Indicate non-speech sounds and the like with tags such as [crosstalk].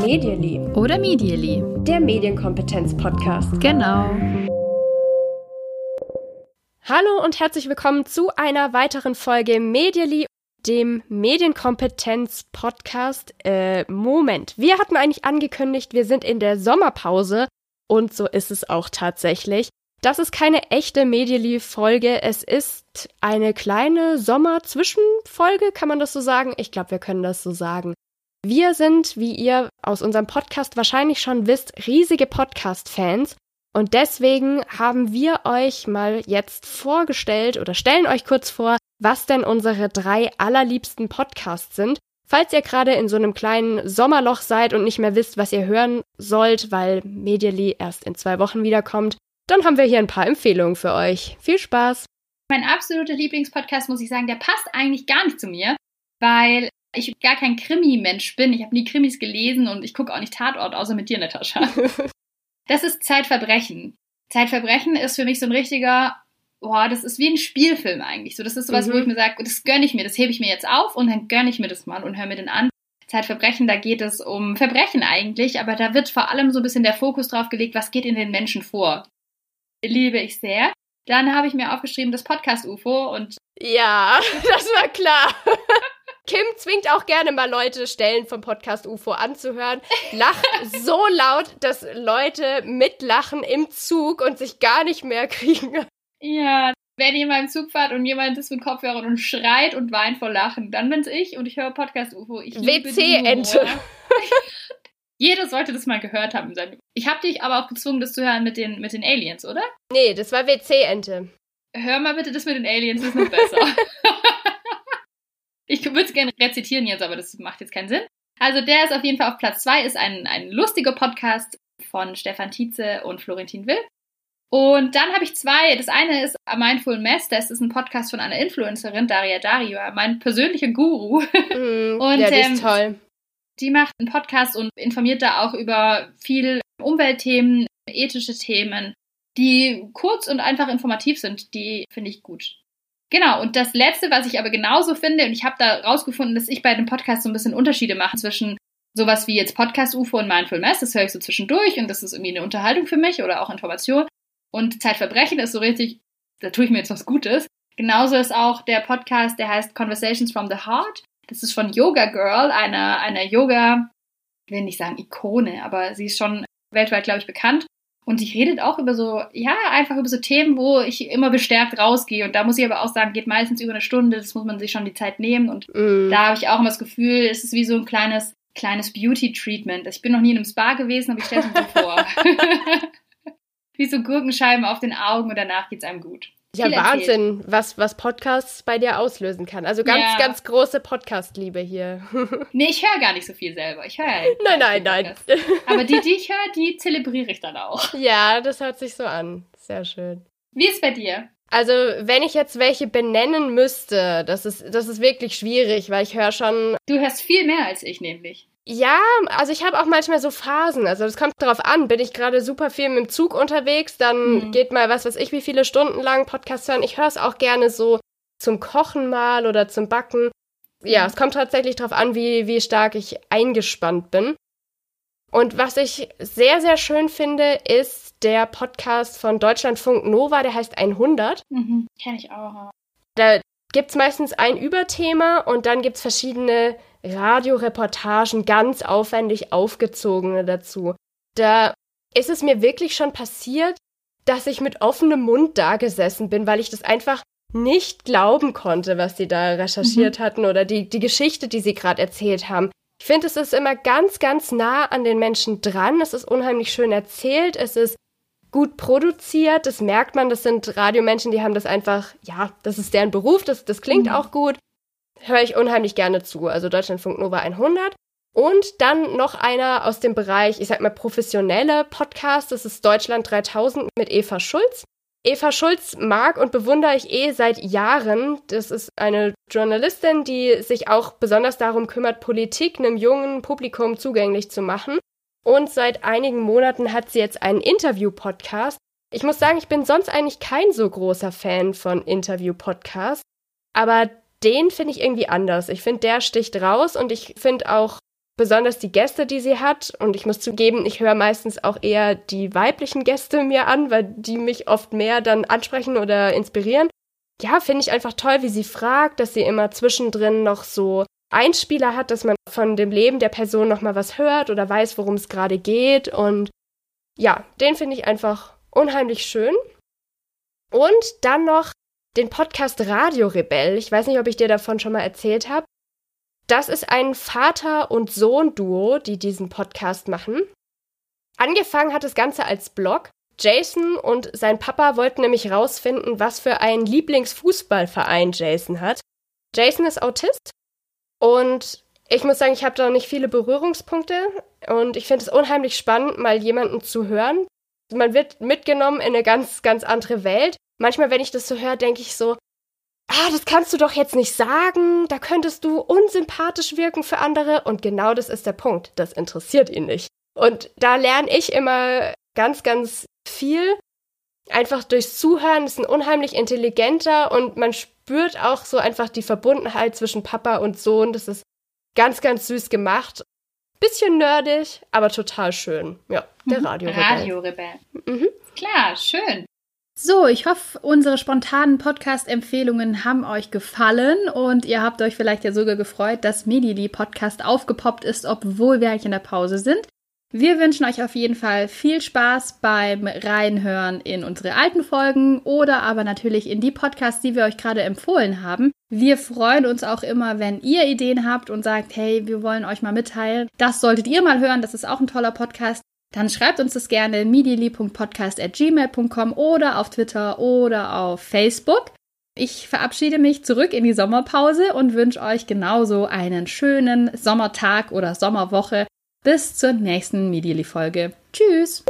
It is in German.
Medially Oder Medially. der Medienkompetenz-Podcast. Genau. Hallo und herzlich willkommen zu einer weiteren Folge Medially, dem Medienkompetenz-Podcast. Äh, Moment, wir hatten eigentlich angekündigt, wir sind in der Sommerpause und so ist es auch tatsächlich. Das ist keine echte Medially-Folge, es ist eine kleine Sommer-Zwischenfolge, kann man das so sagen? Ich glaube, wir können das so sagen. Wir sind, wie ihr aus unserem Podcast wahrscheinlich schon wisst, riesige Podcast-Fans und deswegen haben wir euch mal jetzt vorgestellt oder stellen euch kurz vor, was denn unsere drei allerliebsten Podcasts sind. Falls ihr gerade in so einem kleinen Sommerloch seid und nicht mehr wisst, was ihr hören sollt, weil Medially erst in zwei Wochen wiederkommt, dann haben wir hier ein paar Empfehlungen für euch. Viel Spaß! Mein absoluter Lieblingspodcast, muss ich sagen, der passt eigentlich gar nicht zu mir, weil ich gar kein Krimi-Mensch bin. Ich habe nie Krimis gelesen und ich gucke auch nicht Tatort, außer mit dir, Natascha. [laughs] Das ist Zeitverbrechen. Zeitverbrechen ist für mich so ein richtiger, boah, das ist wie ein Spielfilm eigentlich. So, das ist sowas, Mhm. wo ich mir sage, das gönne ich mir, das hebe ich mir jetzt auf und dann gönne ich mir das mal und höre mir den an. Zeitverbrechen, da geht es um Verbrechen eigentlich, aber da wird vor allem so ein bisschen der Fokus drauf gelegt, was geht in den Menschen vor. Liebe ich sehr. Dann habe ich mir aufgeschrieben, das Podcast UFO und Ja, [laughs] das war klar. [laughs] Kim zwingt auch gerne mal Leute, Stellen vom Podcast UFO anzuhören. Lacht [laughs] so laut, dass Leute mitlachen im Zug und sich gar nicht mehr kriegen. Ja, wenn ihr mal im Zug fahrt und jemand ist mit Kopfhörern und schreit und weint vor Lachen, dann bin's ich und ich höre Podcast UFO. Ich WC-Ente. Jeder sollte das mal gehört haben. Ich habe dich aber auch gezwungen, das zu hören mit den, mit den Aliens, oder? Nee, das war WC-Ente. Hör mal bitte das mit den Aliens, das ist noch besser. [laughs] ich würde es gerne rezitieren jetzt, aber das macht jetzt keinen Sinn. Also der ist auf jeden Fall auf Platz zwei, ist ein, ein lustiger Podcast von Stefan Tietze und Florentin Will. Und dann habe ich zwei. Das eine ist A Mindful Mess. Das ist ein Podcast von einer Influencerin, Daria Daria, mein persönlicher Guru. Mm, [laughs] Und, ja, die ähm, ist toll. Die macht einen Podcast und informiert da auch über viel Umweltthemen, ethische Themen, die kurz und einfach informativ sind. Die finde ich gut. Genau, und das Letzte, was ich aber genauso finde, und ich habe da rausgefunden, dass ich bei dem Podcast so ein bisschen Unterschiede mache zwischen sowas wie jetzt Podcast UFO und Mindful Mess, das höre ich so zwischendurch und das ist irgendwie eine Unterhaltung für mich oder auch Information. Und Zeitverbrechen ist so richtig, da tue ich mir jetzt was Gutes. Genauso ist auch der Podcast, der heißt Conversations from the Heart. Das ist von Yoga Girl, einer, einer Yoga, ich will nicht sagen Ikone, aber sie ist schon weltweit, glaube ich, bekannt. Und sie redet auch über so, ja, einfach über so Themen, wo ich immer bestärkt rausgehe. Und da muss ich aber auch sagen, geht meistens über eine Stunde, das muss man sich schon die Zeit nehmen. Und Mm. da habe ich auch immer das Gefühl, es ist wie so ein kleines, kleines Beauty-Treatment. Ich bin noch nie in einem Spa gewesen, aber ich stelle es mir so vor. [laughs] wie so Gurkenscheiben auf den Augen und danach geht's einem gut. Ja, erzählt. Wahnsinn, was, was Podcasts bei dir auslösen kann. Also ganz, Ja. ganz große Podcast-Liebe hier. [laughs] Nee, ich höre gar nicht so viel selber. Ich höre ja nein, nein, nein. Aber die, die ich höre, die zelebriere ich dann auch. ja, das hört sich so an. Sehr schön. Wie ist bei dir? Also, wenn ich jetzt welche benennen müsste, das ist, das ist wirklich schwierig, weil ich höre schon. Du hörst viel mehr als ich nämlich. Ja, also ich habe auch manchmal so Phasen. Also, das kommt drauf an. Bin ich gerade super viel mit dem Zug unterwegs, dann Mhm. geht mal was weiß ich, wie viele Stunden lang Podcast hören. Ich höre es auch gerne so zum Kochen mal oder zum Backen. Ja, Mhm. es kommt tatsächlich drauf an, wie, wie stark ich eingespannt bin. Und was ich sehr, sehr schön finde, ist der Podcast von Deutschlandfunk Nova, der heißt 100. Mhm. Kenn ich auch. Da gibt's meistens ein Überthema und dann gibt's verschiedene Radioreportagen, ganz aufwendig aufgezogene dazu. Da ist es mir wirklich schon passiert, dass ich mit offenem Mund da gesessen bin, weil ich das einfach nicht glauben konnte, was sie da recherchiert hatten oder die, die Geschichte, die sie gerade erzählt haben. Ich finde, es ist immer ganz, ganz nah an den Menschen dran. Es ist unheimlich schön erzählt. Es ist gut produziert. Das merkt man. Das sind Radiomenschen, die haben das einfach, ja, das ist deren Beruf. Das, das klingt Mhm. auch gut. Höre ich unheimlich gerne zu. Also Deutschlandfunk Nova 100. Und dann noch einer aus dem Bereich, ich sag mal, professionelle Podcast. Das ist Deutschland 3000 mit Eva Schulz. Eva Schulz mag und bewundere ich eh seit Jahren. Das ist eine Journalistin, die sich auch besonders darum kümmert, Politik einem jungen Publikum zugänglich zu machen. Und seit einigen Monaten hat sie jetzt einen Interview-Podcast. Ich muss sagen, ich bin sonst eigentlich kein so großer Fan von Interview-Podcasts. Aber den finde ich irgendwie anders. Ich finde, der sticht raus und ich finde auch besonders die Gäste, die sie hat. Und ich muss zugeben, ich höre meistens auch eher die weiblichen Gäste mir an, weil die mich oft mehr dann ansprechen oder inspirieren. Ja, finde ich einfach toll, wie sie fragt, dass sie immer zwischendrin noch so Einspieler hat, dass man von dem Leben der Person noch mal was hört oder weiß, worum es gerade geht. Und ja, den finde ich einfach unheimlich schön. Und dann noch den Podcast Radio Rebell. Ich weiß nicht, ob ich dir davon schon mal erzählt habe. Das ist ein Vater- und Sohn-Duo, die diesen Podcast machen. Angefangen hat das Ganze als Blog. Jason und sein Papa wollten nämlich rausfinden, was für einen Lieblingsfußballverein Jason hat. Jason ist Autist und ich muss sagen, ich habe da nicht viele Berührungspunkte und ich finde es unheimlich spannend, mal jemanden zu hören. Man wird mitgenommen in eine ganz, ganz andere Welt. Manchmal, wenn ich das so höre, denke ich so, ah, das kannst du doch jetzt nicht sagen, da könntest du unsympathisch wirken für andere. Und genau das ist der Punkt. Das interessiert ihn nicht. Und da lerne ich immer ganz, ganz viel. Einfach durchs Zuhören ist ein unheimlich intelligenter und man spürt auch so einfach die Verbundenheit zwischen Papa und Sohn. Das ist ganz, ganz süß gemacht. Bisschen nerdig, aber total schön. Ja, der mhm. Radiorebell. Radiorebell. Mhm. Klar, schön. So, ich hoffe, unsere spontanen Podcast-Empfehlungen haben euch gefallen und ihr habt euch vielleicht ja sogar gefreut, dass Medili Podcast aufgepoppt ist, obwohl wir eigentlich in der Pause sind. Wir wünschen euch auf jeden Fall viel Spaß beim Reinhören in unsere alten Folgen oder aber natürlich in die Podcasts, die wir euch gerade empfohlen haben. Wir freuen uns auch immer, wenn ihr Ideen habt und sagt, hey, wir wollen euch mal mitteilen. Das solltet ihr mal hören, das ist auch ein toller Podcast. Dann schreibt uns das gerne medially.podcast.gmail.com oder auf Twitter oder auf Facebook. Ich verabschiede mich zurück in die Sommerpause und wünsche euch genauso einen schönen Sommertag oder Sommerwoche bis zur nächsten Medially-Folge. Tschüss!